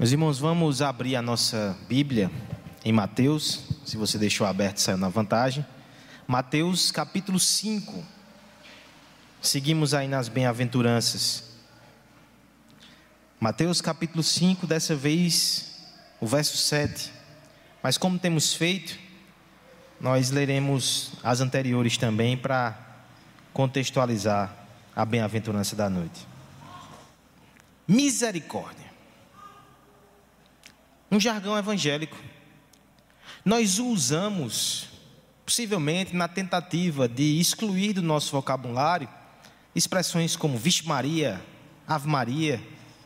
Meus irmãos, vamos abrir a nossa Bíblia em Mateus, se você deixou aberto, saiu na vantagem. Mateus capítulo 5. Seguimos aí nas bem-aventuranças. Mateus capítulo 5, dessa vez o verso 7. Mas como temos feito, nós leremos as anteriores também para contextualizar a bem-aventurança da noite. Misericórdia um jargão evangélico. Nós o usamos, possivelmente, na tentativa de excluir do nosso vocabulário expressões como Vixe Maria, Ave Maria.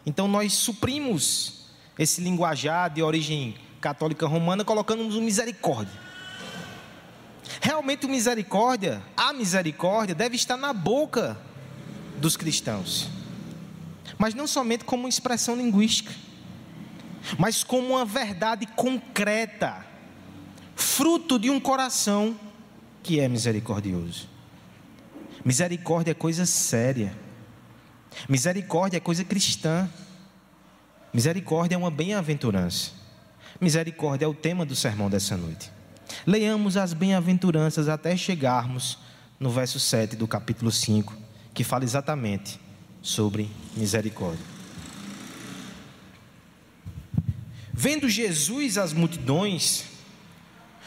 Então nós suprimos esse linguajar de origem católica romana, colocando-nos o misericórdia. Realmente o misericórdia, a misericórdia deve estar na boca dos cristãos. Mas não somente como expressão linguística mas como uma verdade concreta, fruto de um coração que é misericordioso. Misericórdia é coisa séria. Misericórdia é coisa cristã. Misericórdia é uma bem-aventurança. Misericórdia é o tema do sermão dessa noite. Leiamos as bem-aventuranças até chegarmos no verso 7 do capítulo 5, que fala exatamente sobre misericórdia. Vendo Jesus as multidões,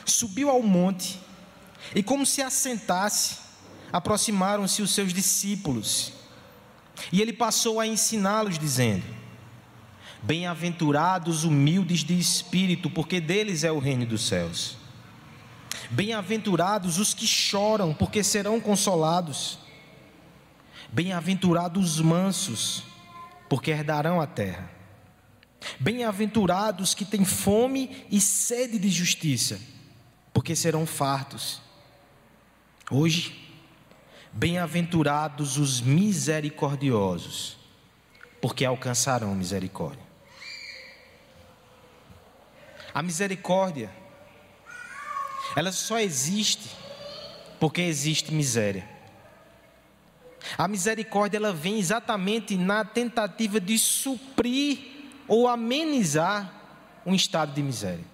subiu ao monte e, como se assentasse, aproximaram-se os seus discípulos. E ele passou a ensiná-los, dizendo: Bem-aventurados humildes de espírito, porque deles é o reino dos céus. Bem-aventurados os que choram, porque serão consolados. Bem-aventurados os mansos, porque herdarão a terra. Bem-aventurados que têm fome e sede de justiça, porque serão fartos. Hoje, bem-aventurados os misericordiosos, porque alcançarão misericórdia. A misericórdia, ela só existe porque existe miséria. A misericórdia ela vem exatamente na tentativa de suprir ou amenizar um estado de miséria.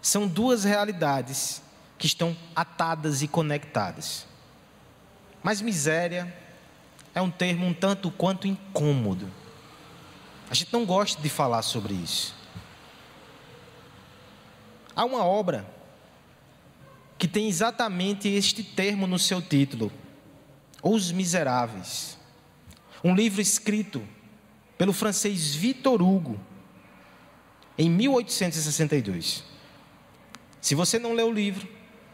São duas realidades que estão atadas e conectadas. Mas miséria é um termo um tanto quanto incômodo. A gente não gosta de falar sobre isso. Há uma obra que tem exatamente este termo no seu título: Os Miseráveis. Um livro escrito pelo francês Victor Hugo, em 1862. Se você não leu o livro,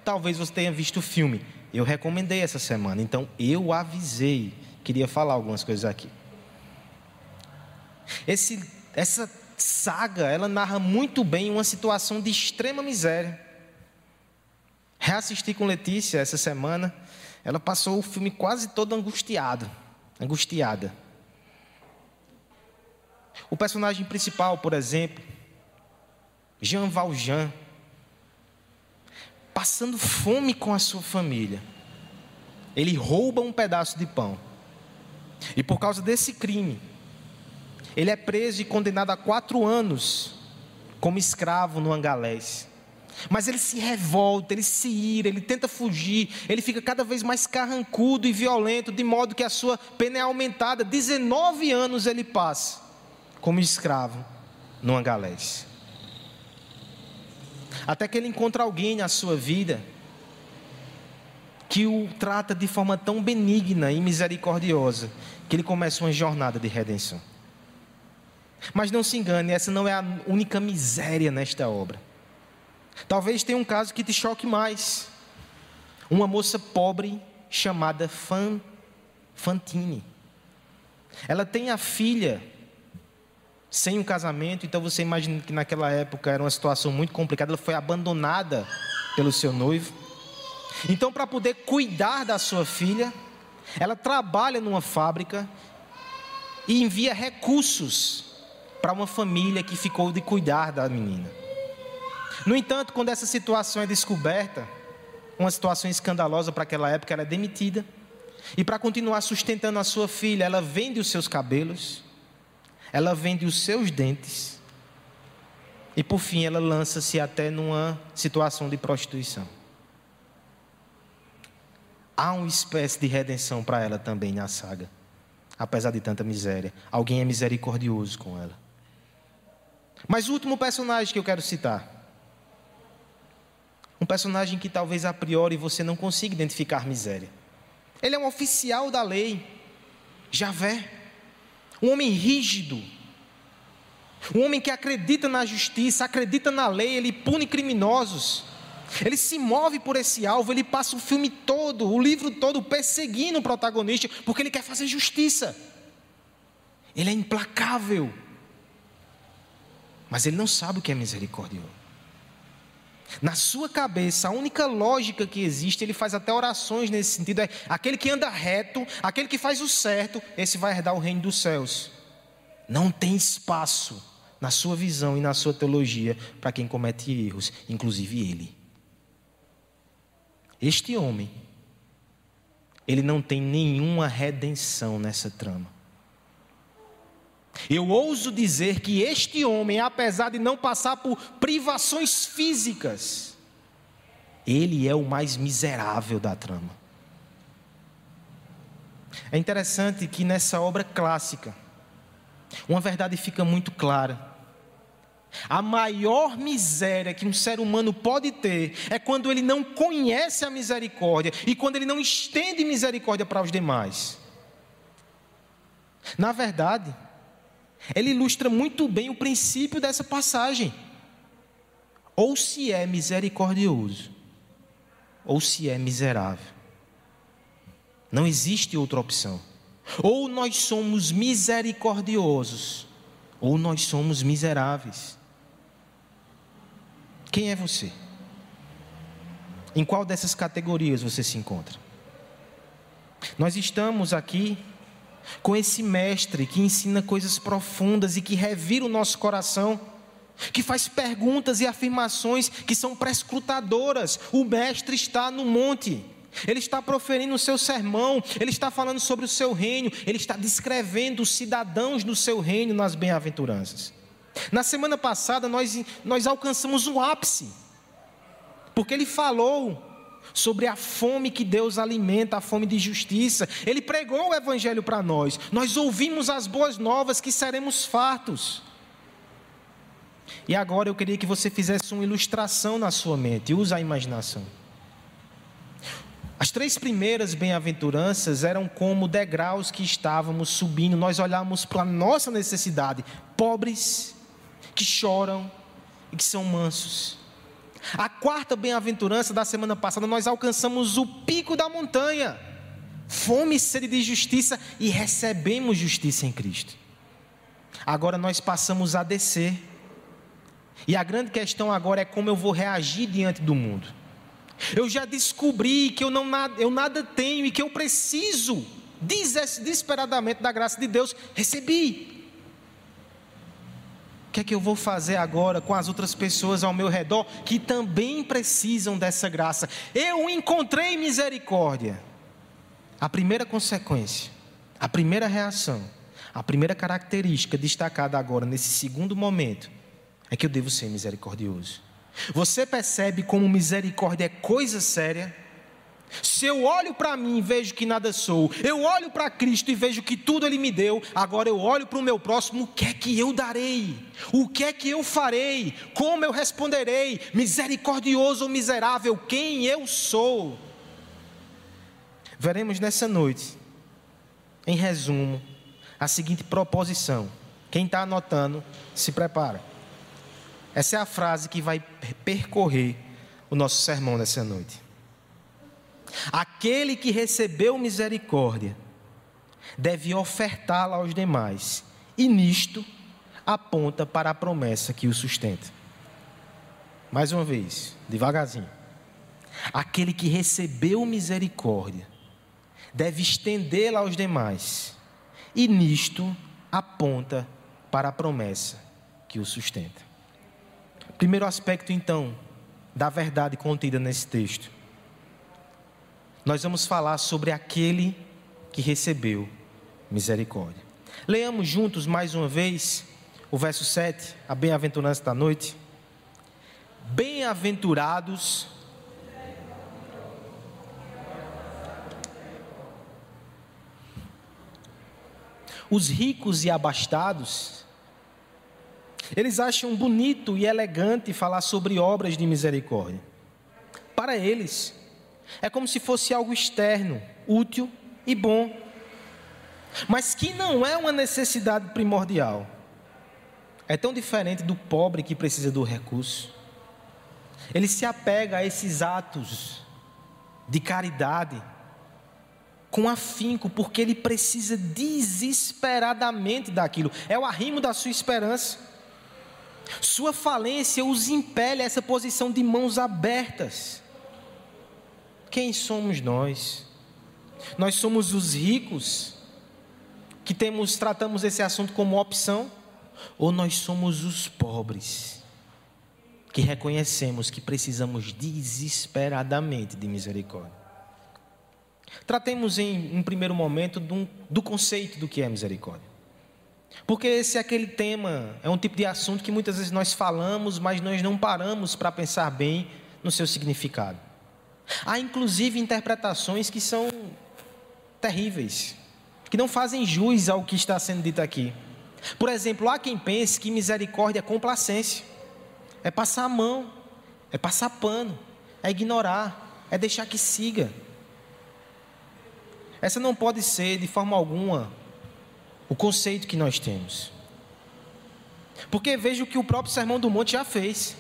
talvez você tenha visto o filme. Eu recomendei essa semana, então eu avisei. Queria falar algumas coisas aqui. Esse, essa saga, ela narra muito bem uma situação de extrema miséria. Reassisti com Letícia essa semana. Ela passou o filme quase todo angustiado, angustiada. O personagem principal, por exemplo, Jean Valjean, passando fome com a sua família, ele rouba um pedaço de pão. E por causa desse crime, ele é preso e condenado a quatro anos como escravo no Angalés. Mas ele se revolta, ele se ira, ele tenta fugir, ele fica cada vez mais carrancudo e violento, de modo que a sua pena é aumentada. 19 anos ele passa como escravo no Angalés. Até que ele encontra alguém na sua vida que o trata de forma tão benigna e misericordiosa que ele começa uma jornada de redenção. Mas não se engane, essa não é a única miséria nesta obra. Talvez tenha um caso que te choque mais. Uma moça pobre chamada Fan, Fantine. Ela tem a filha sem um casamento, então você imagina que naquela época era uma situação muito complicada, ela foi abandonada pelo seu noivo. Então, para poder cuidar da sua filha, ela trabalha numa fábrica e envia recursos para uma família que ficou de cuidar da menina. No entanto, quando essa situação é descoberta, uma situação escandalosa para aquela época, ela é demitida. E para continuar sustentando a sua filha, ela vende os seus cabelos ela vende os seus dentes E por fim, ela lança-se até numa situação de prostituição. Há uma espécie de redenção para ela também na saga, apesar de tanta miséria. Alguém é misericordioso com ela. Mas o último personagem que eu quero citar, um personagem que talvez a priori você não consiga identificar miséria. Ele é um oficial da lei, Javé, um homem rígido, um homem que acredita na justiça, acredita na lei, ele pune criminosos. Ele se move por esse alvo, ele passa o filme todo, o livro todo perseguindo o protagonista, porque ele quer fazer justiça. Ele é implacável. Mas ele não sabe o que é misericordioso. Na sua cabeça, a única lógica que existe, ele faz até orações nesse sentido: é aquele que anda reto, aquele que faz o certo, esse vai herdar o reino dos céus. Não tem espaço na sua visão e na sua teologia para quem comete erros, inclusive ele. Este homem, ele não tem nenhuma redenção nessa trama. Eu ouso dizer que este homem, apesar de não passar por privações físicas, ele é o mais miserável da trama. É interessante que nessa obra clássica, uma verdade fica muito clara. A maior miséria que um ser humano pode ter é quando ele não conhece a misericórdia e quando ele não estende misericórdia para os demais. Na verdade, ele ilustra muito bem o princípio dessa passagem. Ou se é misericordioso, ou se é miserável. Não existe outra opção. Ou nós somos misericordiosos, ou nós somos miseráveis. Quem é você? Em qual dessas categorias você se encontra? Nós estamos aqui com esse mestre que ensina coisas profundas e que revira o nosso coração, que faz perguntas e afirmações que são prescrutadoras. O mestre está no monte. Ele está proferindo o seu sermão, ele está falando sobre o seu reino, ele está descrevendo os cidadãos do seu reino nas bem-aventuranças. Na semana passada nós, nós alcançamos o ápice, porque ele falou sobre a fome que Deus alimenta, a fome de justiça. Ele pregou o Evangelho para nós. Nós ouvimos as boas novas que seremos fartos. E agora eu queria que você fizesse uma ilustração na sua mente, use a imaginação. As três primeiras bem-aventuranças eram como degraus que estávamos subindo, nós olhamos para a nossa necessidade, pobres, que choram e que são mansos. A quarta bem-aventurança da semana passada, nós alcançamos o pico da montanha. Fome e sede de justiça e recebemos justiça em Cristo. Agora nós passamos a descer. E a grande questão agora é como eu vou reagir diante do mundo. Eu já descobri que eu, não, eu nada tenho e que eu preciso desesperadamente da graça de Deus. Recebi que é que eu vou fazer agora com as outras pessoas ao meu redor que também precisam dessa graça? Eu encontrei misericórdia. A primeira consequência, a primeira reação, a primeira característica destacada agora nesse segundo momento é que eu devo ser misericordioso. Você percebe como misericórdia é coisa séria? Se eu olho para mim e vejo que nada sou, eu olho para Cristo e vejo que tudo Ele me deu, agora eu olho para o meu próximo, o que é que eu darei? O que é que eu farei? Como eu responderei? Misericordioso ou miserável, quem eu sou? Veremos nessa noite, em resumo, a seguinte proposição. Quem está anotando, se prepara. Essa é a frase que vai percorrer o nosso sermão nessa noite. Aquele que recebeu misericórdia deve ofertá-la aos demais, e nisto aponta para a promessa que o sustenta. Mais uma vez, devagarzinho. Aquele que recebeu misericórdia deve estendê-la aos demais, e nisto aponta para a promessa que o sustenta. Primeiro aspecto, então, da verdade contida nesse texto nós vamos falar sobre aquele que recebeu misericórdia. Leamos juntos mais uma vez o verso 7, a bem-aventurança da noite. Bem-aventurados os ricos e abastados, eles acham bonito e elegante falar sobre obras de misericórdia. Para eles, é como se fosse algo externo, útil e bom, mas que não é uma necessidade primordial. É tão diferente do pobre que precisa do recurso. Ele se apega a esses atos de caridade com afinco, porque ele precisa desesperadamente daquilo. É o arrimo da sua esperança. Sua falência os impele a essa posição de mãos abertas. Quem somos nós? Nós somos os ricos que temos tratamos esse assunto como opção ou nós somos os pobres que reconhecemos que precisamos desesperadamente de misericórdia? Tratemos em um primeiro momento do, do conceito do que é misericórdia. Porque esse é aquele tema, é um tipo de assunto que muitas vezes nós falamos, mas nós não paramos para pensar bem no seu significado. Há inclusive interpretações que são terríveis, que não fazem jus ao que está sendo dito aqui. Por exemplo, há quem pense que misericórdia é complacência, é passar a mão, é passar pano, é ignorar, é deixar que siga. Essa não pode ser, de forma alguma, o conceito que nós temos. Porque veja o que o próprio Sermão do Monte já fez.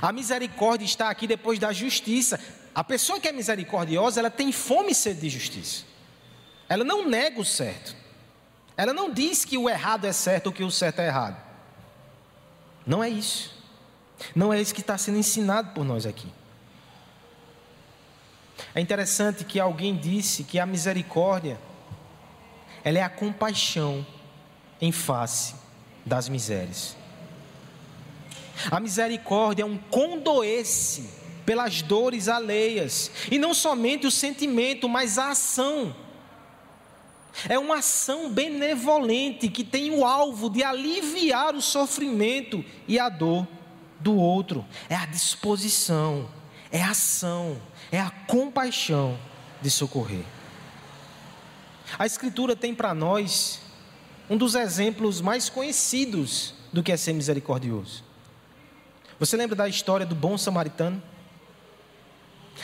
A misericórdia está aqui depois da justiça. A pessoa que é misericordiosa, ela tem fome e sede de justiça. Ela não nega o certo. Ela não diz que o errado é certo ou que o certo é errado. Não é isso. Não é isso que está sendo ensinado por nós aqui. É interessante que alguém disse que a misericórdia ela é a compaixão em face das misérias. A misericórdia é um condoesse pelas dores alheias, e não somente o sentimento, mas a ação. É uma ação benevolente que tem o alvo de aliviar o sofrimento e a dor do outro. É a disposição, é a ação, é a compaixão de socorrer. A Escritura tem para nós um dos exemplos mais conhecidos do que é ser misericordioso. Você lembra da história do bom samaritano?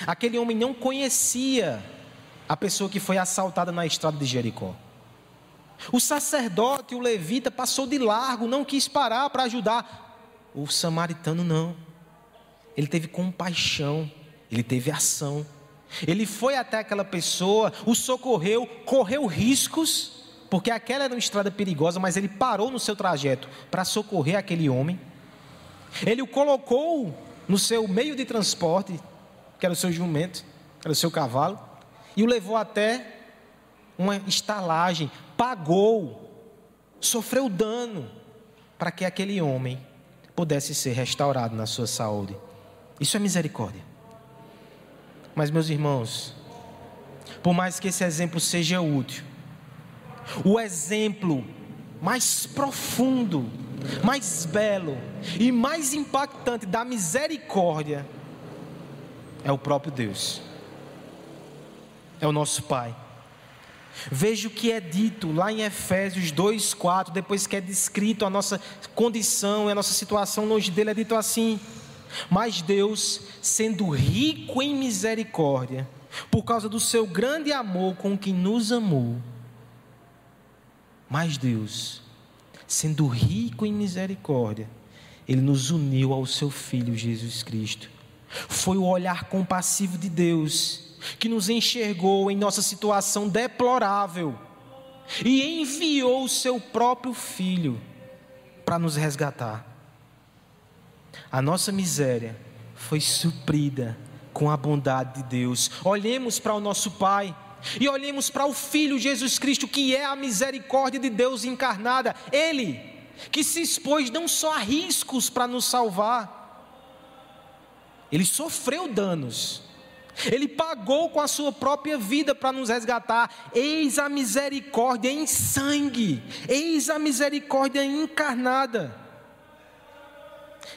Aquele homem não conhecia a pessoa que foi assaltada na estrada de Jericó. O sacerdote, o levita, passou de largo, não quis parar para ajudar. O samaritano não. Ele teve compaixão ele teve ação. Ele foi até aquela pessoa, o socorreu, correu riscos, porque aquela era uma estrada perigosa, mas ele parou no seu trajeto para socorrer aquele homem. Ele o colocou no seu meio de transporte, que era o seu jumento, era o seu cavalo, e o levou até uma estalagem, pagou, sofreu dano para que aquele homem pudesse ser restaurado na sua saúde. Isso é misericórdia. Mas, meus irmãos, por mais que esse exemplo seja útil, o exemplo mais profundo, mais belo e mais impactante da misericórdia é o próprio Deus, é o nosso Pai. Veja o que é dito lá em Efésios 2,4, depois que é descrito a nossa condição e a nossa situação longe dele, é dito assim: mas Deus, sendo rico em misericórdia, por causa do seu grande amor com que nos amou, mas Deus, sendo rico em misericórdia, ele nos uniu ao seu filho Jesus Cristo. Foi o olhar compassivo de Deus que nos enxergou em nossa situação deplorável e enviou o seu próprio filho para nos resgatar. A nossa miséria foi suprida com a bondade de Deus. Olhemos para o nosso Pai e olhemos para o Filho Jesus Cristo, que é a misericórdia de Deus encarnada. Ele que se expôs não só a riscos para nos salvar, ele sofreu danos. Ele pagou com a sua própria vida para nos resgatar. Eis a misericórdia em sangue. Eis a misericórdia encarnada.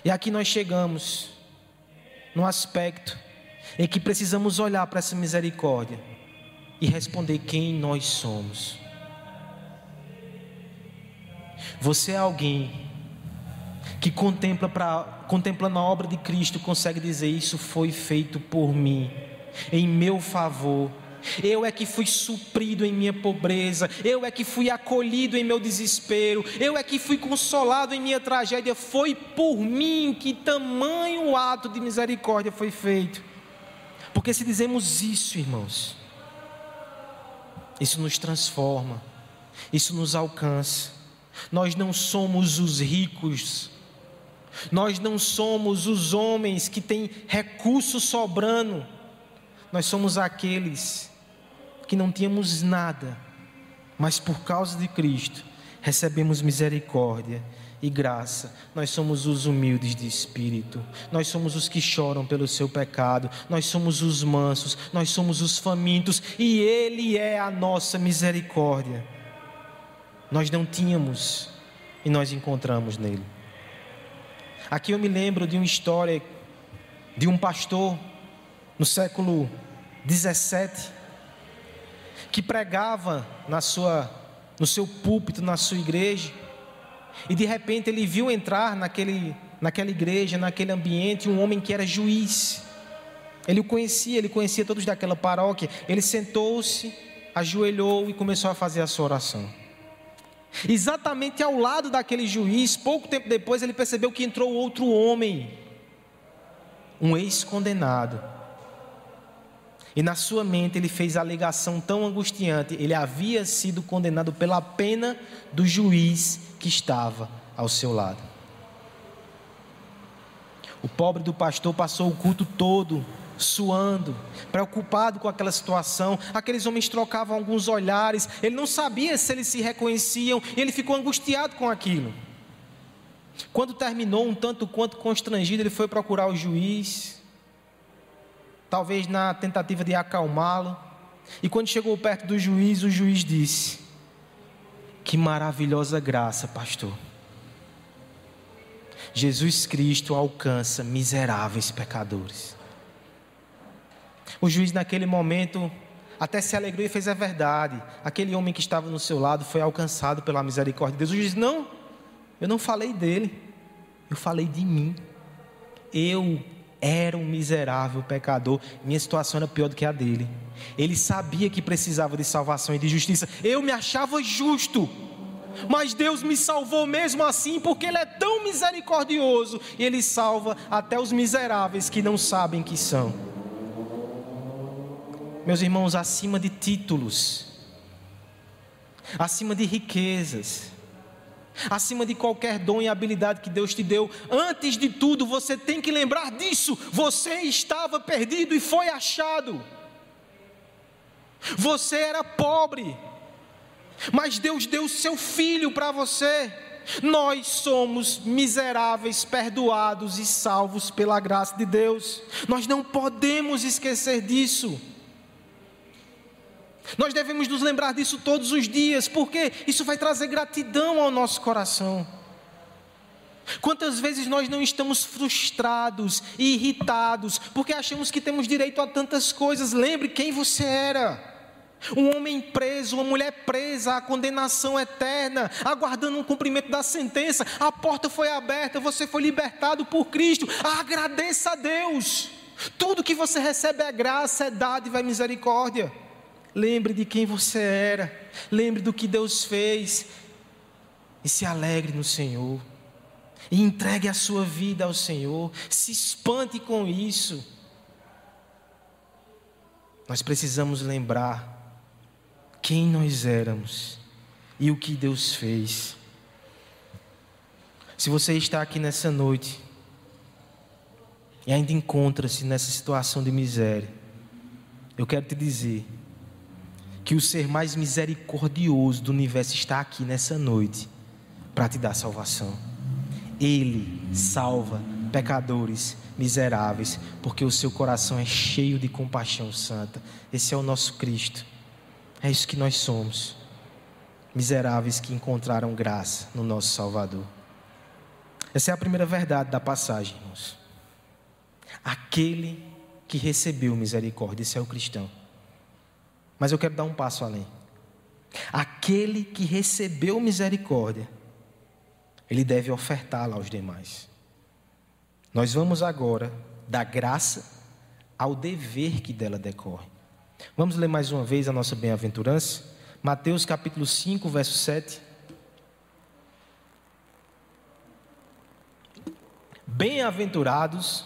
E aqui nós chegamos no aspecto em que precisamos olhar para essa misericórdia e responder quem nós somos. Você é alguém que contempla, pra, contempla na obra de Cristo, consegue dizer: Isso foi feito por mim, em meu favor. Eu é que fui suprido em minha pobreza, eu é que fui acolhido em meu desespero, eu é que fui consolado em minha tragédia. Foi por mim que tamanho ato de misericórdia foi feito. Porque se dizemos isso, irmãos, isso nos transforma, isso nos alcança. Nós não somos os ricos, nós não somos os homens que têm recurso sobrando, nós somos aqueles que não tínhamos nada, mas por causa de Cristo recebemos misericórdia e graça. Nós somos os humildes de espírito, nós somos os que choram pelo seu pecado, nós somos os mansos, nós somos os famintos e Ele é a nossa misericórdia. Nós não tínhamos e nós encontramos nele. Aqui eu me lembro de uma história de um pastor no século 17 que pregava na sua no seu púlpito, na sua igreja, e de repente ele viu entrar naquele, naquela igreja, naquele ambiente, um homem que era juiz. Ele o conhecia, ele conhecia todos daquela paróquia. Ele sentou-se, ajoelhou e começou a fazer a sua oração. Exatamente ao lado daquele juiz, pouco tempo depois, ele percebeu que entrou outro homem, um ex-condenado. E na sua mente ele fez a alegação tão angustiante: ele havia sido condenado pela pena do juiz que estava ao seu lado. O pobre do pastor passou o culto todo suando, preocupado com aquela situação. Aqueles homens trocavam alguns olhares, ele não sabia se eles se reconheciam, e ele ficou angustiado com aquilo. Quando terminou, um tanto quanto constrangido, ele foi procurar o juiz, talvez na tentativa de acalmá-lo. E quando chegou perto do juiz, o juiz disse: Que maravilhosa graça, pastor. Jesus Cristo alcança miseráveis pecadores. O juiz, naquele momento, até se alegrou e fez a verdade. Aquele homem que estava no seu lado foi alcançado pela misericórdia de Deus. O juiz, não, eu não falei dele, eu falei de mim. Eu era um miserável pecador, minha situação era pior do que a dele. Ele sabia que precisava de salvação e de justiça. Eu me achava justo, mas Deus me salvou mesmo assim, porque Ele é tão misericordioso e Ele salva até os miseráveis que não sabem que são meus irmãos, acima de títulos, acima de riquezas, acima de qualquer dom e habilidade que Deus te deu, antes de tudo você tem que lembrar disso: você estava perdido e foi achado, você era pobre, mas Deus deu seu filho para você. Nós somos miseráveis, perdoados e salvos pela graça de Deus. Nós não podemos esquecer disso. Nós devemos nos lembrar disso todos os dias, porque isso vai trazer gratidão ao nosso coração. Quantas vezes nós não estamos frustrados e irritados porque achamos que temos direito a tantas coisas? Lembre quem você era. Um homem preso, uma mulher presa à condenação eterna, aguardando um cumprimento da sentença. A porta foi aberta, você foi libertado por Cristo. Agradeça a Deus. Tudo que você recebe é graça, é dádiva, é misericórdia. Lembre de quem você era, lembre do que Deus fez e se alegre no Senhor. E entregue a sua vida ao Senhor, se espante com isso. Nós precisamos lembrar quem nós éramos e o que Deus fez. Se você está aqui nessa noite e ainda encontra-se nessa situação de miséria, eu quero te dizer que o ser mais misericordioso do universo está aqui nessa noite para te dar salvação. Ele salva pecadores miseráveis, porque o seu coração é cheio de compaixão santa. Esse é o nosso Cristo. É isso que nós somos. Miseráveis que encontraram graça no nosso Salvador. Essa é a primeira verdade da passagem, irmãos. Aquele que recebeu misericórdia, esse é o cristão. Mas eu quero dar um passo além. Aquele que recebeu misericórdia, ele deve ofertá-la aos demais. Nós vamos agora da graça ao dever que dela decorre. Vamos ler mais uma vez a nossa bem-aventurança? Mateus capítulo 5, verso 7. Bem-aventurados.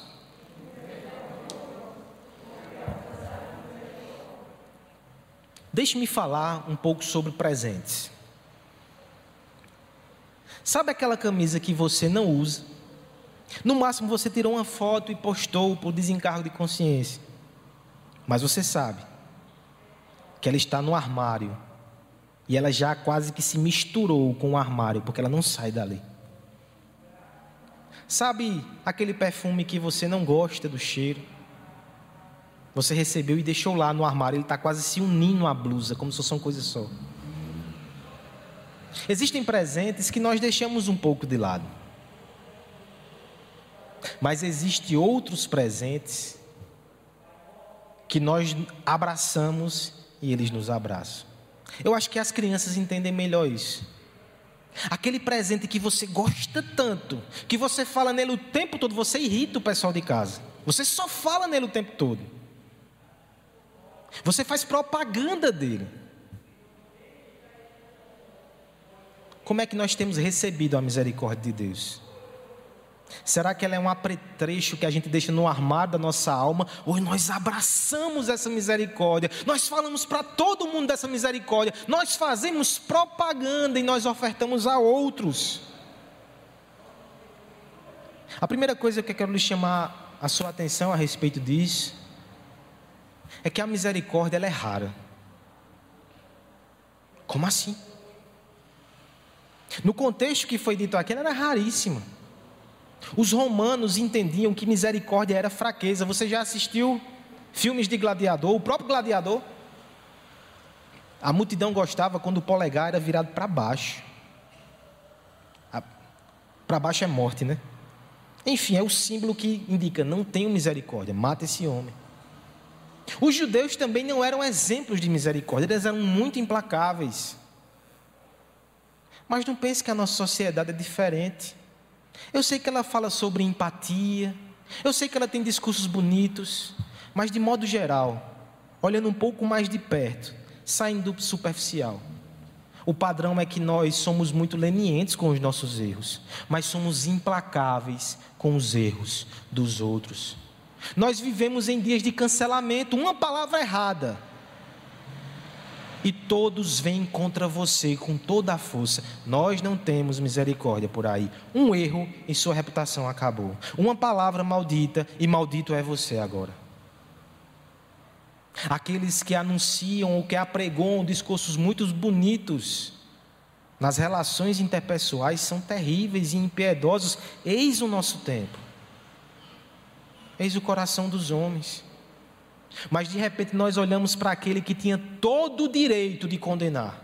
Deixe-me falar um pouco sobre presentes. Sabe aquela camisa que você não usa? No máximo você tirou uma foto e postou por desencargo de consciência. Mas você sabe que ela está no armário e ela já quase que se misturou com o armário, porque ela não sai dali. Sabe aquele perfume que você não gosta do cheiro? Você recebeu e deixou lá no armário, ele está quase se unindo à blusa, como se fosse uma coisa só. Existem presentes que nós deixamos um pouco de lado. Mas existem outros presentes que nós abraçamos e eles nos abraçam. Eu acho que as crianças entendem melhor isso. Aquele presente que você gosta tanto, que você fala nele o tempo todo, você irrita o pessoal de casa. Você só fala nele o tempo todo. Você faz propaganda dele. Como é que nós temos recebido a misericórdia de Deus? Será que ela é um apretrecho que a gente deixa no armário da nossa alma? Ou nós abraçamos essa misericórdia? Nós falamos para todo mundo dessa misericórdia? Nós fazemos propaganda e nós ofertamos a outros? A primeira coisa que eu quero lhe chamar a sua atenção a respeito disso é que a misericórdia ela é rara. Como assim? No contexto que foi dito aqui, ela era raríssima. Os romanos entendiam que misericórdia era fraqueza. Você já assistiu filmes de gladiador? O próprio gladiador? A multidão gostava quando o polegar era virado para baixo. Para baixo é morte, né? Enfim, é o símbolo que indica: não tenho misericórdia, mata esse homem. Os judeus também não eram exemplos de misericórdia, eles eram muito implacáveis. Mas não pense que a nossa sociedade é diferente. Eu sei que ela fala sobre empatia, eu sei que ela tem discursos bonitos, mas de modo geral, olhando um pouco mais de perto, saindo do superficial. O padrão é que nós somos muito lenientes com os nossos erros, mas somos implacáveis com os erros dos outros. Nós vivemos em dias de cancelamento, uma palavra errada, e todos vêm contra você com toda a força. Nós não temos misericórdia por aí. Um erro e sua reputação acabou. Uma palavra maldita e maldito é você agora. Aqueles que anunciam ou que apregoam discursos muito bonitos nas relações interpessoais são terríveis e impiedosos. Eis o nosso tempo. Eis o coração dos homens. Mas de repente nós olhamos para aquele que tinha todo o direito de condenar,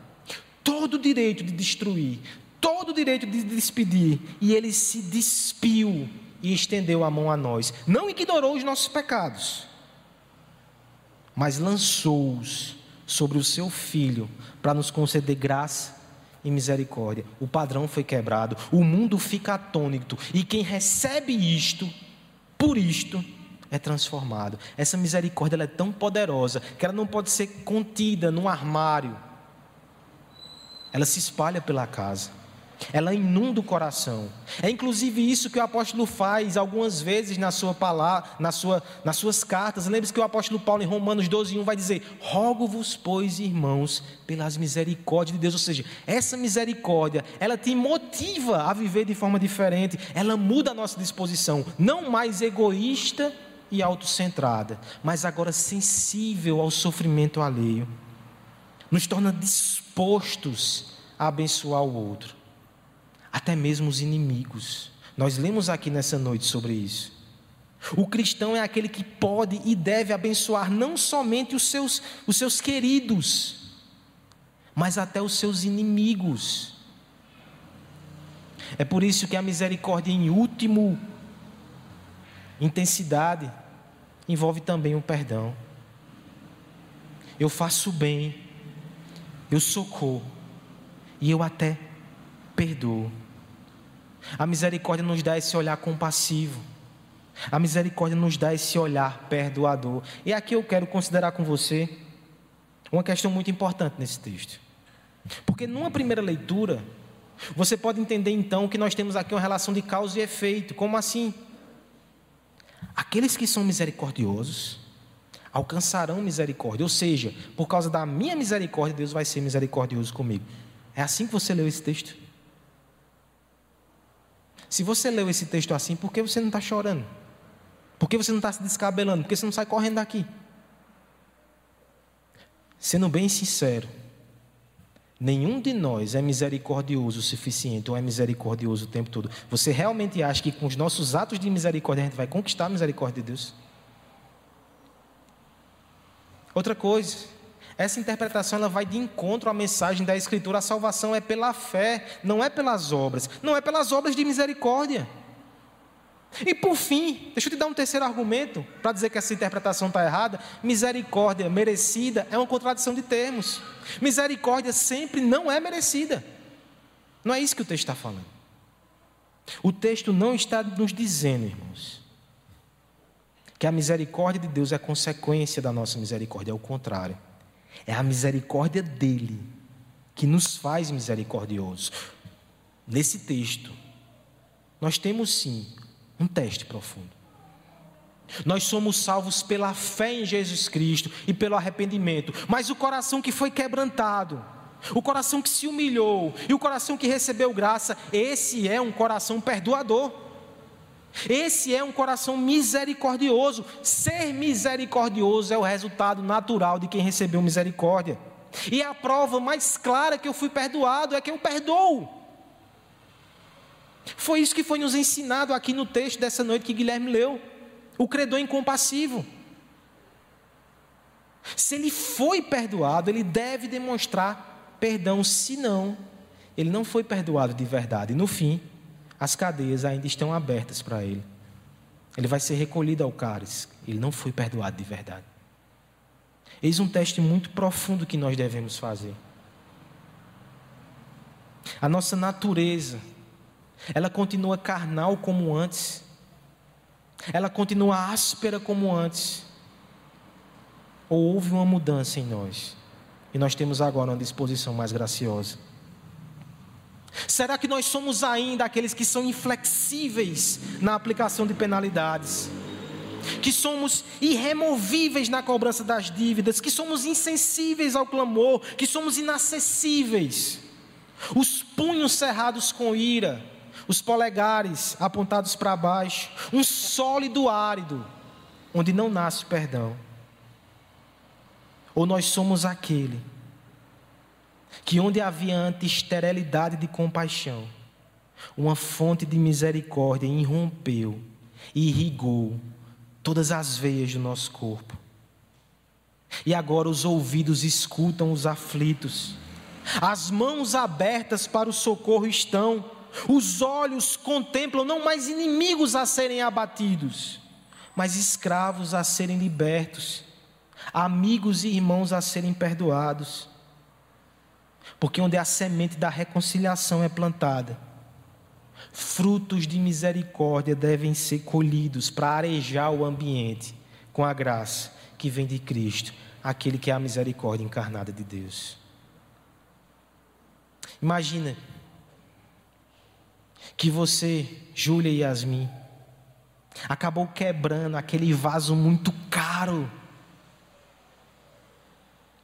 todo o direito de destruir, todo o direito de despedir, e ele se despiu e estendeu a mão a nós. Não ignorou os nossos pecados, mas lançou-os sobre o seu filho para nos conceder graça e misericórdia. O padrão foi quebrado, o mundo fica atônito, e quem recebe isto, por isto, é transformado. Essa misericórdia é tão poderosa que ela não pode ser contida num armário. Ela se espalha pela casa. Ela inunda o coração. É inclusive isso que o apóstolo faz algumas vezes na sua palavra, na sua, nas suas cartas. Lembre-se que o apóstolo Paulo em Romanos 12, 1 vai dizer: Rogo-vos, pois, irmãos, pelas misericórdias de Deus. Ou seja, essa misericórdia, ela te motiva a viver de forma diferente. Ela muda a nossa disposição, não mais egoísta e autocentrada, mas agora sensível ao sofrimento alheio. Nos torna dispostos a abençoar o outro, até mesmo os inimigos. Nós lemos aqui nessa noite sobre isso. O cristão é aquele que pode e deve abençoar não somente os seus, os seus queridos, mas até os seus inimigos. É por isso que a misericórdia, em último intensidade envolve também o perdão. Eu faço bem, eu socorro e eu até perdoo. A misericórdia nos dá esse olhar compassivo. A misericórdia nos dá esse olhar perdoador. E aqui eu quero considerar com você uma questão muito importante nesse texto. Porque numa primeira leitura, você pode entender então que nós temos aqui uma relação de causa e efeito. Como assim? Aqueles que são misericordiosos alcançarão misericórdia, ou seja, por causa da minha misericórdia, Deus vai ser misericordioso comigo. É assim que você leu esse texto? Se você leu esse texto assim, por que você não está chorando? Por que você não está se descabelando? Por que você não sai correndo daqui? Sendo bem sincero, nenhum de nós é misericordioso o suficiente ou é misericordioso o tempo todo. Você realmente acha que com os nossos atos de misericórdia a gente vai conquistar a misericórdia de Deus? Outra coisa, essa interpretação ela vai de encontro à mensagem da Escritura: a salvação é pela fé, não é pelas obras, não é pelas obras de misericórdia. E por fim, deixa eu te dar um terceiro argumento para dizer que essa interpretação está errada. Misericórdia merecida é uma contradição de termos. Misericórdia sempre não é merecida. Não é isso que o texto está falando. O texto não está nos dizendo, irmãos, que a misericórdia de Deus é consequência da nossa misericórdia, é o contrário. É a misericórdia dele que nos faz misericordiosos. Nesse texto, nós temos sim um teste profundo. Nós somos salvos pela fé em Jesus Cristo e pelo arrependimento, mas o coração que foi quebrantado, o coração que se humilhou e o coração que recebeu graça, esse é um coração perdoador. Esse é um coração misericordioso. Ser misericordioso é o resultado natural de quem recebeu misericórdia. E a prova mais clara que eu fui perdoado é que eu perdoo. Foi isso que foi nos ensinado aqui no texto dessa noite que Guilherme leu. O credor incompassivo. Se ele foi perdoado, ele deve demonstrar perdão, senão, ele não foi perdoado de verdade. No fim, as cadeias ainda estão abertas para ele. Ele vai ser recolhido ao cálice. Ele não foi perdoado de verdade. Eis um teste muito profundo que nós devemos fazer. A nossa natureza, ela continua carnal como antes. Ela continua áspera como antes. Ou houve uma mudança em nós. E nós temos agora uma disposição mais graciosa. Será que nós somos ainda aqueles que são inflexíveis na aplicação de penalidades? Que somos irremovíveis na cobrança das dívidas, que somos insensíveis ao clamor, que somos inacessíveis, os punhos cerrados com ira, os polegares apontados para baixo, um sólido árido, onde não nasce perdão. Ou nós somos aquele que onde havia antes esterilidade de compaixão, uma fonte de misericórdia irrompeu e irrigou todas as veias do nosso corpo. E agora os ouvidos escutam os aflitos, as mãos abertas para o socorro estão, os olhos contemplam não mais inimigos a serem abatidos, mas escravos a serem libertos, amigos e irmãos a serem perdoados porque onde a semente da reconciliação é plantada, frutos de misericórdia devem ser colhidos para arejar o ambiente com a graça que vem de Cristo, aquele que é a misericórdia encarnada de Deus. Imagina que você, Júlia e Yasmin, acabou quebrando aquele vaso muito caro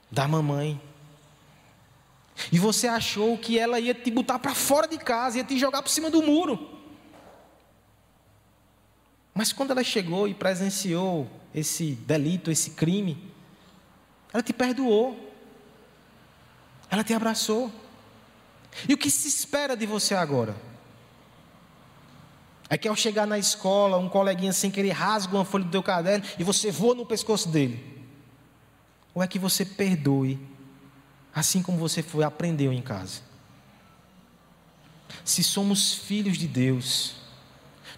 da mamãe. E você achou que ela ia te botar para fora de casa, ia te jogar por cima do muro. Mas quando ela chegou e presenciou esse delito, esse crime, ela te perdoou. Ela te abraçou. E o que se espera de você agora? É que ao chegar na escola, um coleguinha sem querer rasga uma folha do teu caderno e você voa no pescoço dele? Ou é que você perdoe assim como você foi aprendeu em casa. Se somos filhos de Deus,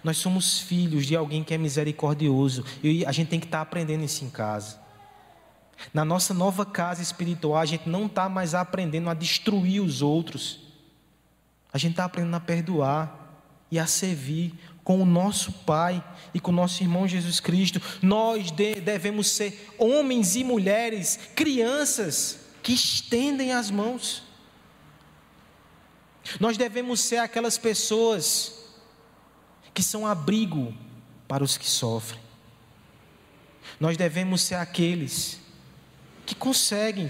Nós somos filhos de alguém que é misericordioso e a gente tem que estar aprendendo isso em casa. Na nossa nova casa espiritual, a gente não está mais aprendendo a destruir os outros, a gente está aprendendo a perdoar e a servir com o nosso Pai e com o nosso irmão Jesus Cristo. Nós devemos ser homens e mulheres, crianças que estendem as mãos. Nós devemos ser aquelas pessoas que são abrigo para os que sofrem. Nós devemos ser aqueles que conseguem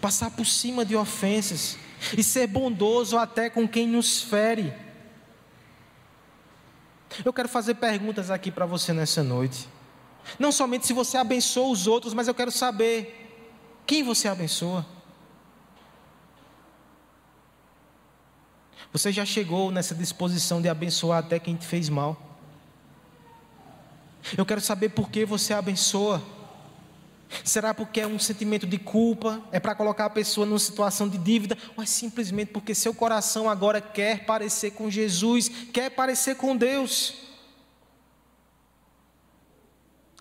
passar por cima de ofensas e ser bondoso até com quem nos fere. Eu quero fazer perguntas aqui para você nessa noite. Não somente se você abençoa os outros, mas eu quero saber quem você abençoa. Você já chegou nessa disposição de abençoar até quem te fez mal? Eu quero saber por que você abençoa. Será porque é um sentimento de culpa? É para colocar a pessoa numa situação de dívida? Ou é simplesmente porque seu coração agora quer parecer com Jesus, quer parecer com Deus?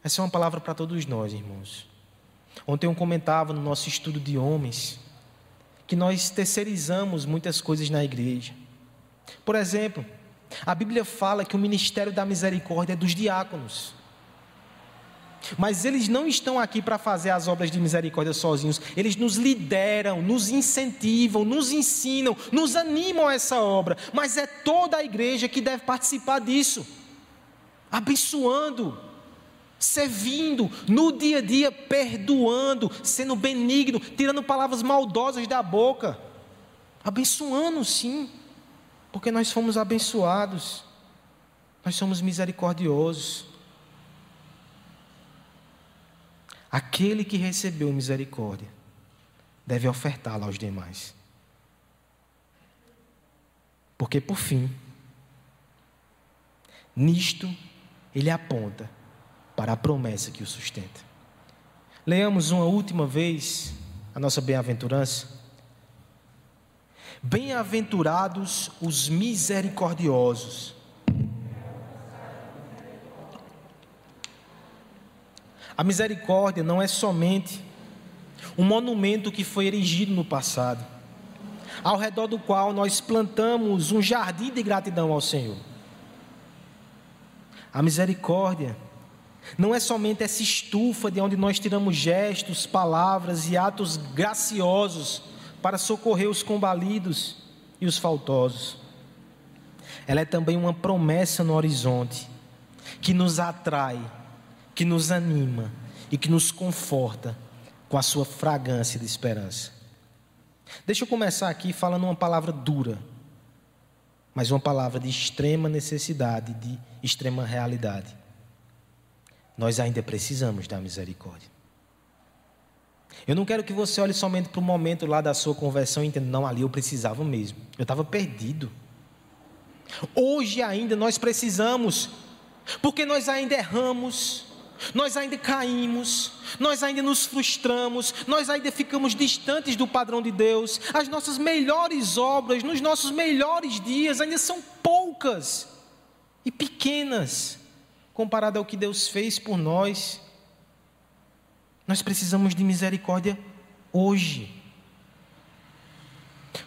Essa é uma palavra para todos nós, irmãos. Ontem eu comentava no nosso estudo de homens que nós terceirizamos muitas coisas na igreja. Por exemplo, a Bíblia fala que o ministério da misericórdia é dos diáconos. Mas eles não estão aqui para fazer as obras de misericórdia sozinhos, eles nos lideram, nos incentivam, nos ensinam, nos animam a essa obra. Mas é toda a igreja que deve participar disso, abençoando, servindo, no dia a dia, perdoando, sendo benigno, tirando palavras maldosas da boca, abençoando sim porque nós fomos abençoados, nós somos misericordiosos. Aquele que recebeu misericórdia deve ofertá-la aos demais. Porque, por fim, nisto ele aponta para a promessa que o sustenta. Leamos uma última vez a nossa bem-aventurança. Bem-aventurados os misericordiosos. A misericórdia não é somente um monumento que foi erigido no passado, ao redor do qual nós plantamos um jardim de gratidão ao Senhor. A misericórdia não é somente essa estufa de onde nós tiramos gestos, palavras e atos graciosos para socorrer os combalidos e os faltosos. Ela é também uma promessa no horizonte que nos atrai, que nos anima e que nos conforta com a sua fragrância de esperança. Deixa eu começar aqui falando uma palavra dura, mas uma palavra de extrema necessidade, de extrema realidade. Nós ainda precisamos da misericórdia. Eu não quero que você olhe somente para o momento lá da sua conversão e entenda, não, ali eu precisava mesmo. Eu estava perdido. Hoje ainda nós precisamos, porque nós ainda erramos, nós ainda caímos, nós ainda nos frustramos, nós ainda ficamos distantes do padrão de Deus. As nossas melhores obras, nos nossos melhores dias, ainda são poucas e pequenas comparado ao que Deus fez por nós. Nós precisamos de misericórdia hoje.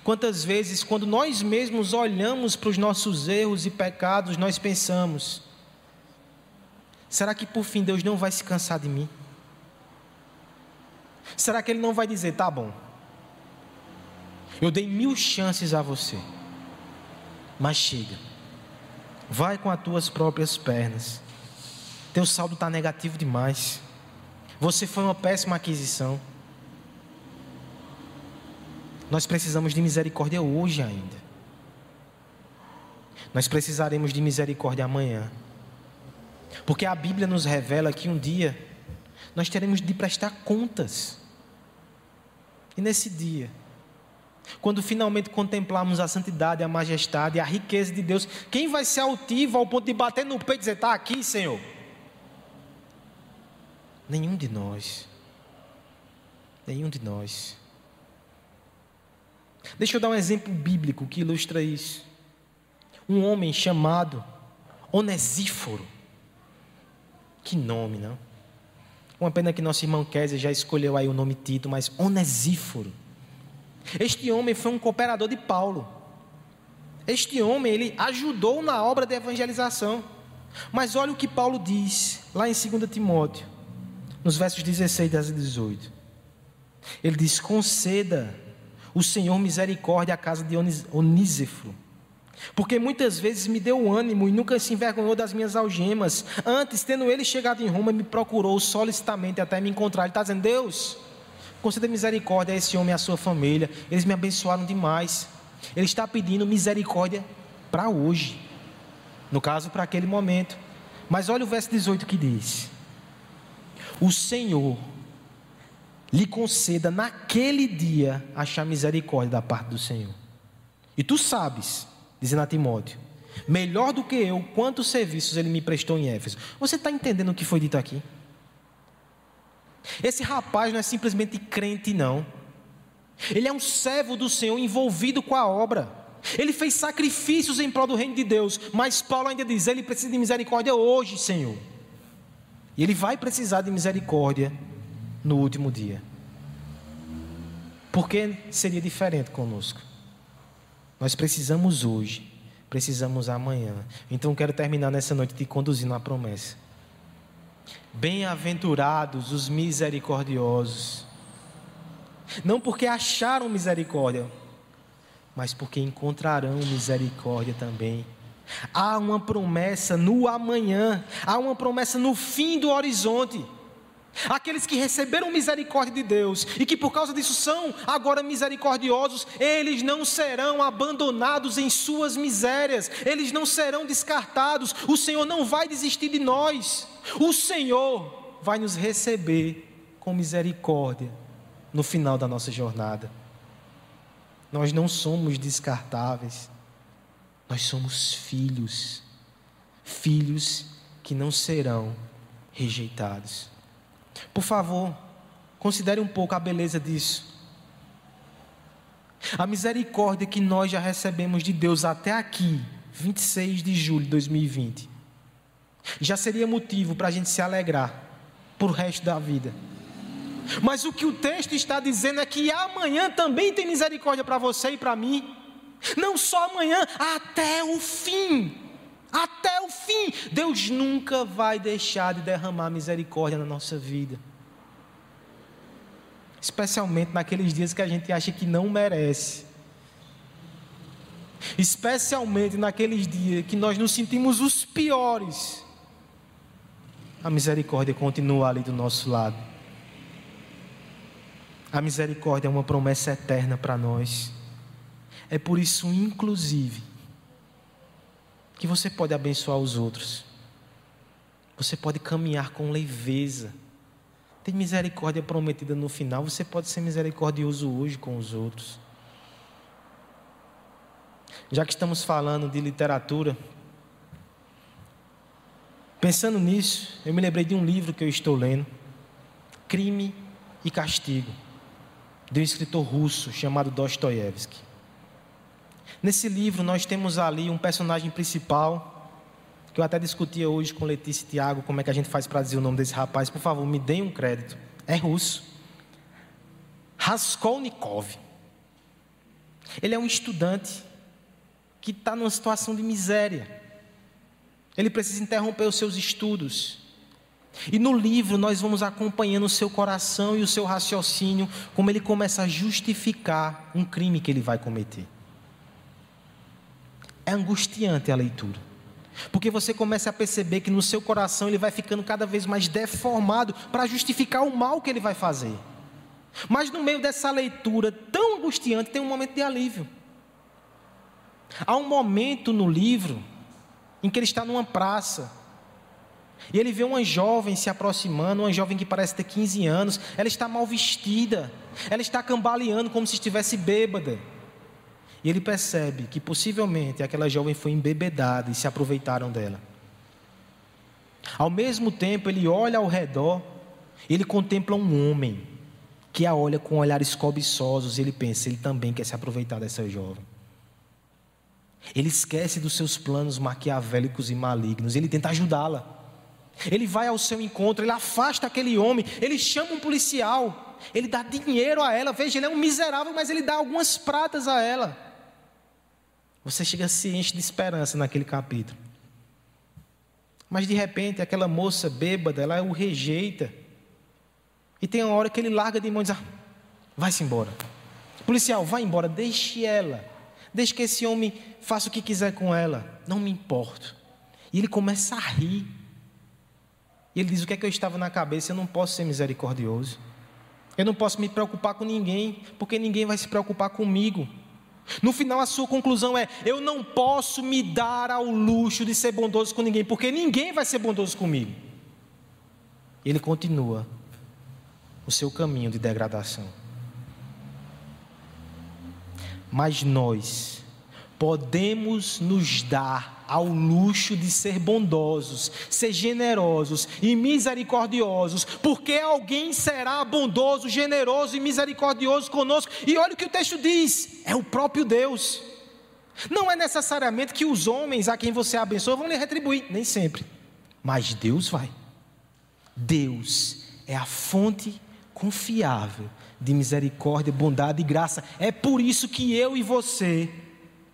Quantas vezes, quando nós mesmos olhamos para os nossos erros e pecados, nós pensamos: será que por fim Deus não vai se cansar de mim? Será que Ele não vai dizer, tá bom, eu dei mil chances a você, mas chega, vai com as tuas próprias pernas, teu saldo está negativo demais. Você foi uma péssima aquisição. Nós precisamos de misericórdia hoje ainda. Nós precisaremos de misericórdia amanhã. Porque a Bíblia nos revela que um dia nós teremos de prestar contas. E nesse dia, quando finalmente contemplarmos a santidade, a majestade, a riqueza de Deus, quem vai ser altivo ao ponto de bater no peito e dizer: Está aqui, Senhor? Nenhum de nós. Nenhum de nós. Deixa eu dar um exemplo bíblico que ilustra isso. Um homem chamado Onesíforo. Que nome, não? Uma pena que nosso irmão Kézia já escolheu aí o nome Tito, mas Onesíforo. Este homem foi um cooperador de Paulo. Este homem, ele ajudou na obra de evangelização. Mas olha o que Paulo diz lá em 2 Timóteo, nos versos 16 a 18. Ele diz: Conceda o Senhor misericórdia à casa de Onísefro, porque muitas vezes me deu ânimo e nunca se envergonhou das minhas algemas. Antes, tendo ele chegado em Roma, me procurou solicitamente até me encontrar. Ele está dizendo: Deus, conceda misericórdia a esse homem e à sua família. Eles me abençoaram demais. Ele está pedindo misericórdia para hoje. No caso, para aquele momento. Mas olha o verso 18 que diz: O Senhor lhe conceda naquele dia achar misericórdia da parte do Senhor. E tu sabes, dizendo a Timóteo, melhor do que eu, quantos serviços ele me prestou em Éfeso. Você está entendendo o que foi dito aqui? Esse rapaz não é simplesmente crente, não. Ele é um servo do Senhor envolvido com a obra. Ele fez sacrifícios em prol do reino de Deus, mas Paulo ainda diz: ele precisa de misericórdia hoje, Senhor. E ele vai precisar de misericórdia no último dia. Porque seria diferente conosco. Nós precisamos hoje, precisamos amanhã. Então quero terminar nessa noite te conduzindo à promessa. Bem-aventurados os misericordiosos. Não porque acharam misericórdia, mas porque encontrarão misericórdia também. Há uma promessa no amanhã, há uma promessa no fim do horizonte. Aqueles que receberam misericórdia de Deus e que por causa disso são agora misericordiosos, eles não serão abandonados em suas misérias, eles não serão descartados. O Senhor não vai desistir de nós, o Senhor vai nos receber com misericórdia no final da nossa jornada. Nós não somos descartáveis. Nós somos filhos. Filhos que não serão rejeitados. Por favor, considere um pouco a beleza disso. A misericórdia que nós já recebemos de Deus até aqui, 26 de julho de 2020, já seria motivo para a gente se alegrar por o resto da vida. Mas o que o texto está dizendo é que amanhã também tem misericórdia para você e para mim. Não só amanhã, até o fim. Até o fim. Deus nunca vai deixar de derramar misericórdia na nossa vida. Especialmente naqueles dias que a gente acha que não merece. Especialmente naqueles dias que nós nos sentimos os piores. A misericórdia continua ali do nosso lado. A misericórdia é uma promessa eterna para nós. É por isso, inclusive, que você pode abençoar os outros. Você pode caminhar com leveza. Tem misericórdia prometida no final, você pode ser misericordioso hoje com os outros. Já que estamos falando de literatura, pensando nisso, eu me lembrei de um livro que eu estou lendo, Crime e Castigo de um escritor russo chamado Dostoiévski. Nesse livro nós temos ali um personagem principal que eu até discutia hoje com Letícia e Tiago como é que a gente faz para dizer o nome desse rapaz. Por favor, me deem um crédito. É russo. Raskolnikov. Ele é um estudante que está numa situação de miséria. Ele precisa interromper os seus estudos. E no livro nós vamos acompanhando o seu coração e o seu raciocínio, como ele começa a justificar um crime que ele vai cometer. É angustiante a leitura. Porque você começa a perceber que no seu coração ele vai ficando cada vez mais deformado para justificar o mal que ele vai fazer. Mas no meio dessa leitura tão angustiante tem um momento de alívio. Há um momento no livro em que ele está numa praça e ele vê uma jovem se aproximando, uma jovem que parece ter 15 anos. Ela está mal vestida, ela está cambaleando como se estivesse bêbada. E ele percebe que possivelmente aquela jovem foi embebedada e se aproveitaram dela. Ao mesmo tempo, ele olha ao redor, ele contempla um homem que a olha com olhares cobiçosos e ele pensa, ele também quer se aproveitar dessa jovem. Ele esquece dos seus planos maquiavélicos e malignos, ele tenta ajudá-la. Ele vai ao seu encontro, ele afasta aquele homem, ele chama um policial, ele dá dinheiro a ela. Veja, ele é um miserável, mas ele dá algumas pratas a ela. Você chega a se enche de esperança naquele capítulo. Mas de repente, aquela moça bêbada, ela o rejeita. E tem uma hora que ele larga de mão e diz: ah, vai-se embora. Policial, vai embora, deixe ela. Deixe que esse homem faça o que quiser com ela. Não me importo. E ele começa a rir. E ele diz: O que é que eu estava na cabeça? Eu não posso ser misericordioso. Eu não posso me preocupar com ninguém, porque ninguém vai se preocupar comigo. No final, a sua conclusão é: eu não posso me dar ao luxo de ser bondoso com ninguém, porque ninguém vai ser bondoso comigo. Ele continua o seu caminho de degradação. Mas nós podemos nos dar ao luxo de ser bondosos, ser generosos e misericordiosos, porque alguém será bondoso, generoso e misericordioso conosco. E olha o que o texto diz: é o próprio Deus. Não é necessariamente que os homens a quem você abençoa vão lhe retribuir, nem sempre, mas Deus vai. Deus é a fonte confiável de misericórdia, bondade e graça. É por isso que eu e você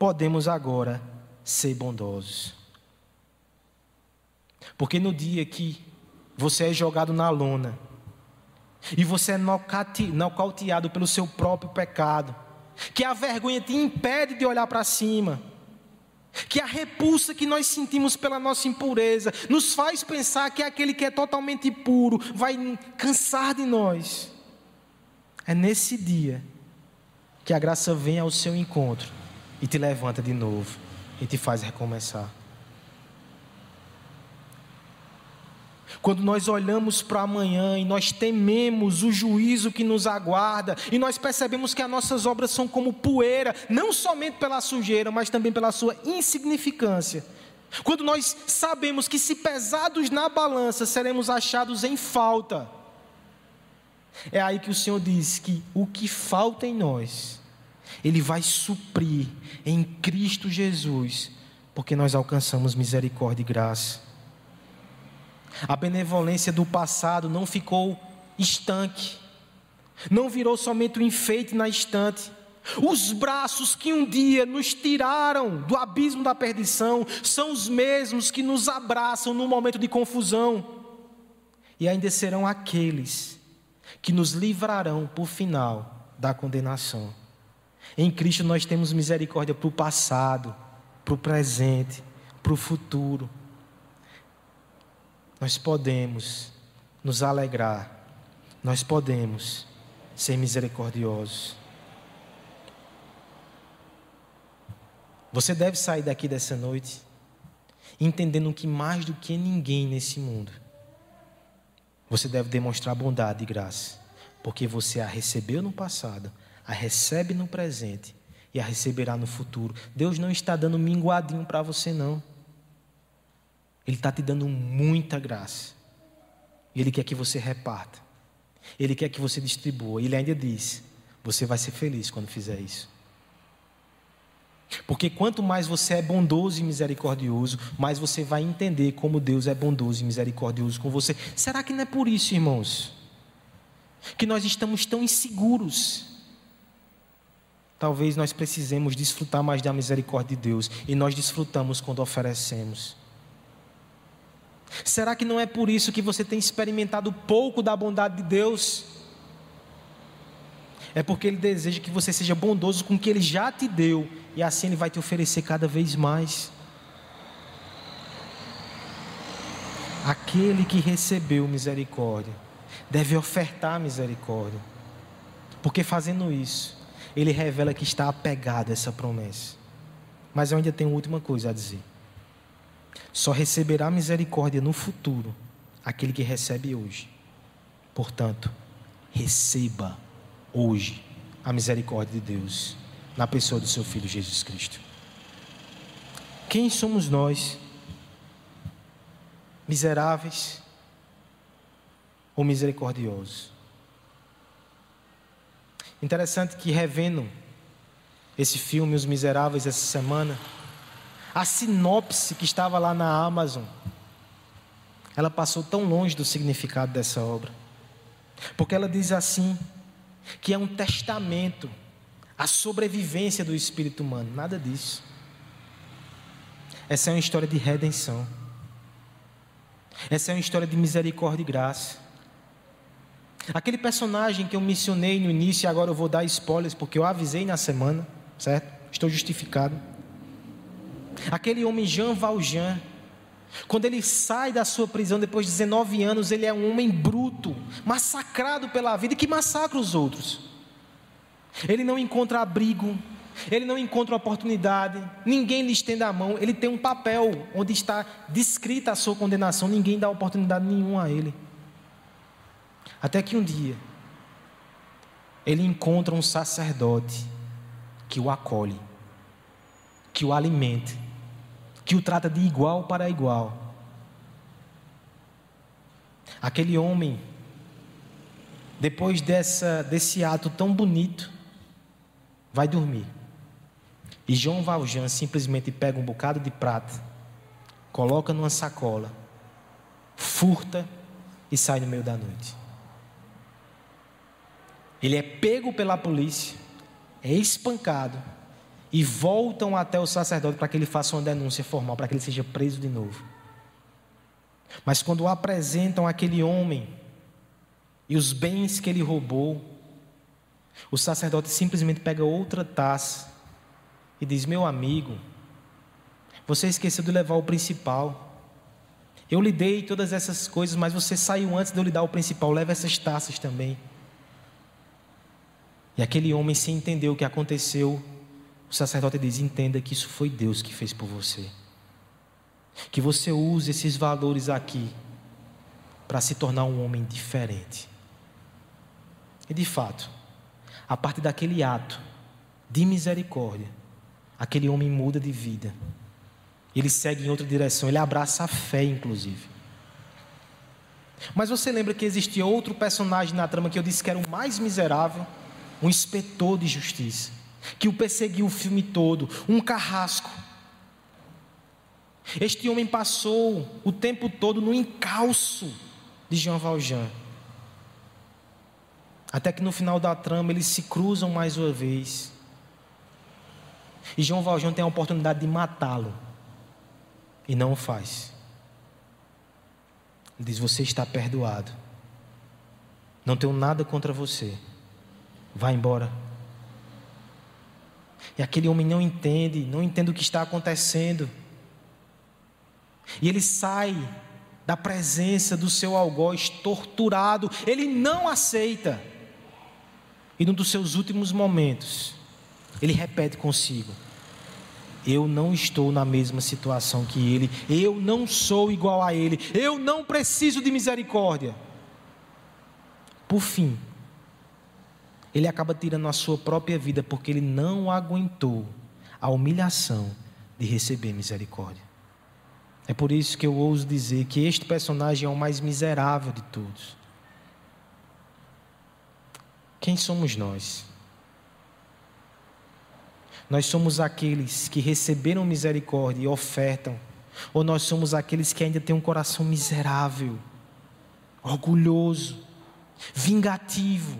podemos agora ser bondosos. Porque no dia que você é jogado na lona, e você é nocauteado pelo seu próprio pecado, que a vergonha te impede de olhar para cima, que a repulsa que nós sentimos pela nossa impureza nos faz pensar que aquele que é totalmente puro vai cansar de nós. É nesse dia que a graça vem ao seu encontro e te levanta de novo e te faz recomeçar. Quando nós olhamos para amanhã e nós tememos o juízo que nos aguarda, e nós percebemos que as nossas obras são como poeira, não somente pela sujeira, mas também pela sua insignificância. Quando nós sabemos que, se pesados na balança, seremos achados em falta, é aí que o Senhor diz que o que falta em nós, ele vai suprir em Cristo Jesus, porque nós alcançamos misericórdia e graça. A benevolência do passado não ficou estanque, não virou somente um enfeite na estante. Os braços que um dia nos tiraram do abismo da perdição são os mesmos que nos abraçam no momento de confusão, e ainda serão aqueles que nos livrarão, por final, da condenação. Em Cristo nós temos misericórdia para o passado, para o presente, para o futuro. Nós podemos nos alegrar, nós podemos ser misericordiosos. Você deve sair daqui dessa noite entendendo que mais do que ninguém nesse mundo, você deve demonstrar bondade e graça, porque você a recebeu no passado, a recebe no presente e a receberá no futuro. Deus não está dando minguadinho para você, não. Ele está te dando muita graça. Ele quer que você reparta. Ele quer que você distribua. Ele ainda diz: você vai ser feliz quando fizer isso. Porque quanto mais você é bondoso e misericordioso, mais você vai entender como Deus é bondoso e misericordioso com você. Será que não é por isso, irmãos, que nós estamos tão inseguros talvez nós precisemos desfrutar mais da misericórdia de Deus e nós desfrutamos quando oferecemos. Será que não é por isso que você tem experimentado pouco da bondade de Deus? É porque Ele deseja que você seja bondoso com o que Ele já te deu e assim Ele vai te oferecer cada vez mais. Aquele que recebeu misericórdia deve ofertar misericórdia, porque fazendo isso, ele revela que está apegado a essa promessa. Mas eu ainda tenho última coisa a dizer. Só receberá misericórdia no futuro aquele que recebe hoje. Portanto, receba hoje a misericórdia de Deus na pessoa do seu filho Jesus Cristo. Quem somos nós? Miseráveis ou misericordiosos? Interessante que revendo esse filme, Os Miseráveis, essa semana, a sinopse que estava lá na Amazon, ela passou tão longe do significado dessa obra. Porque ela diz assim: que é um testamento, a sobrevivência do espírito humano. Nada disso. Essa é uma história de redenção. Essa é uma história de misericórdia e graça. Aquele personagem que eu mencionei no início, e agora eu vou dar spoilers, porque eu avisei na semana, certo? Estou justificado. Aquele homem Jean Valjean, quando ele sai da sua prisão depois de 19 anos, ele é um homem bruto, massacrado pela vida e que massacra os outros. Ele não encontra abrigo, ele não encontra oportunidade, ninguém lhe estende a mão, ele tem um papel onde está descrita a sua condenação, ninguém dá oportunidade nenhuma a ele. Até que um dia, ele encontra um sacerdote que o acolhe, que o alimenta, que o trata de igual para igual. Aquele homem, depois dessa, desse ato tão bonito, vai dormir. E João Valjean simplesmente pega um bocado de prata, coloca numa sacola, furta e sai no meio da noite. Ele é pego pela polícia, é espancado e voltam até o sacerdote para que ele faça uma denúncia formal, para que ele seja preso de novo. Mas quando apresentam aquele homem e os bens que ele roubou, o sacerdote simplesmente pega outra taça e diz: Meu amigo, você esqueceu de levar o principal. Eu lhe dei todas essas coisas, mas você saiu antes de eu lhe dar o principal. Leva essas taças também. E aquele homem, sem entender o que aconteceu, o sacerdote diz: entenda que isso foi Deus que fez por você. Que você use esses valores aqui para se tornar um homem diferente. E de fato, a partir daquele ato de misericórdia, aquele homem muda de vida. Ele segue em outra direção, ele abraça a fé, inclusive. Mas você lembra que existia outro personagem na trama que eu disse que era o mais miserável? Um inspetor de justiça, que o perseguiu o filme todo, um carrasco. Este homem passou o tempo todo no encalço de Jean Valjean. Até que no final da trama eles se cruzam mais uma vez. E João Valjean tem a oportunidade de matá-lo. E não o faz. Ele diz: Você está perdoado. Não tenho nada contra você. Vai embora. E aquele homem não entende, não entende o que está acontecendo. E ele sai da presença do seu algoz torturado, ele não aceita. E num dos seus últimos momentos, ele repete consigo: Eu não estou na mesma situação que ele, eu não sou igual a ele, eu não preciso de misericórdia. Por fim, ele acaba tirando a sua própria vida porque ele não aguentou a humilhação de receber misericórdia. É por isso que eu ouso dizer que este personagem é o mais miserável de todos. Quem somos nós? Nós somos aqueles que receberam misericórdia e ofertam, ou nós somos aqueles que ainda têm um coração miserável, orgulhoso, vingativo,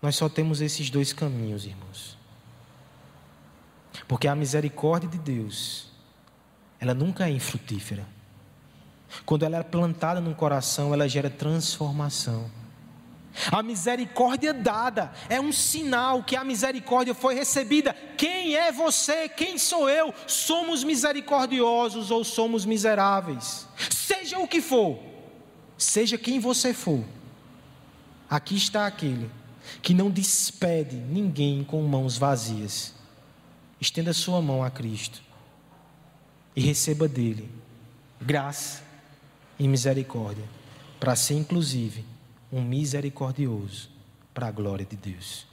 nós só temos esses dois caminhos, irmãos. Porque a misericórdia de Deus, ela nunca é infrutífera. Quando ela é plantada no coração, ela gera transformação. A misericórdia dada é um sinal que a misericórdia foi recebida. Quem é você? Quem sou eu? Somos misericordiosos ou somos miseráveis? Seja o que for, seja quem você for, aqui está aquele que não despede ninguém com mãos vazias. Estenda sua mão a Cristo e receba dele graça e misericórdia, para ser inclusive um misericordioso para a glória de Deus.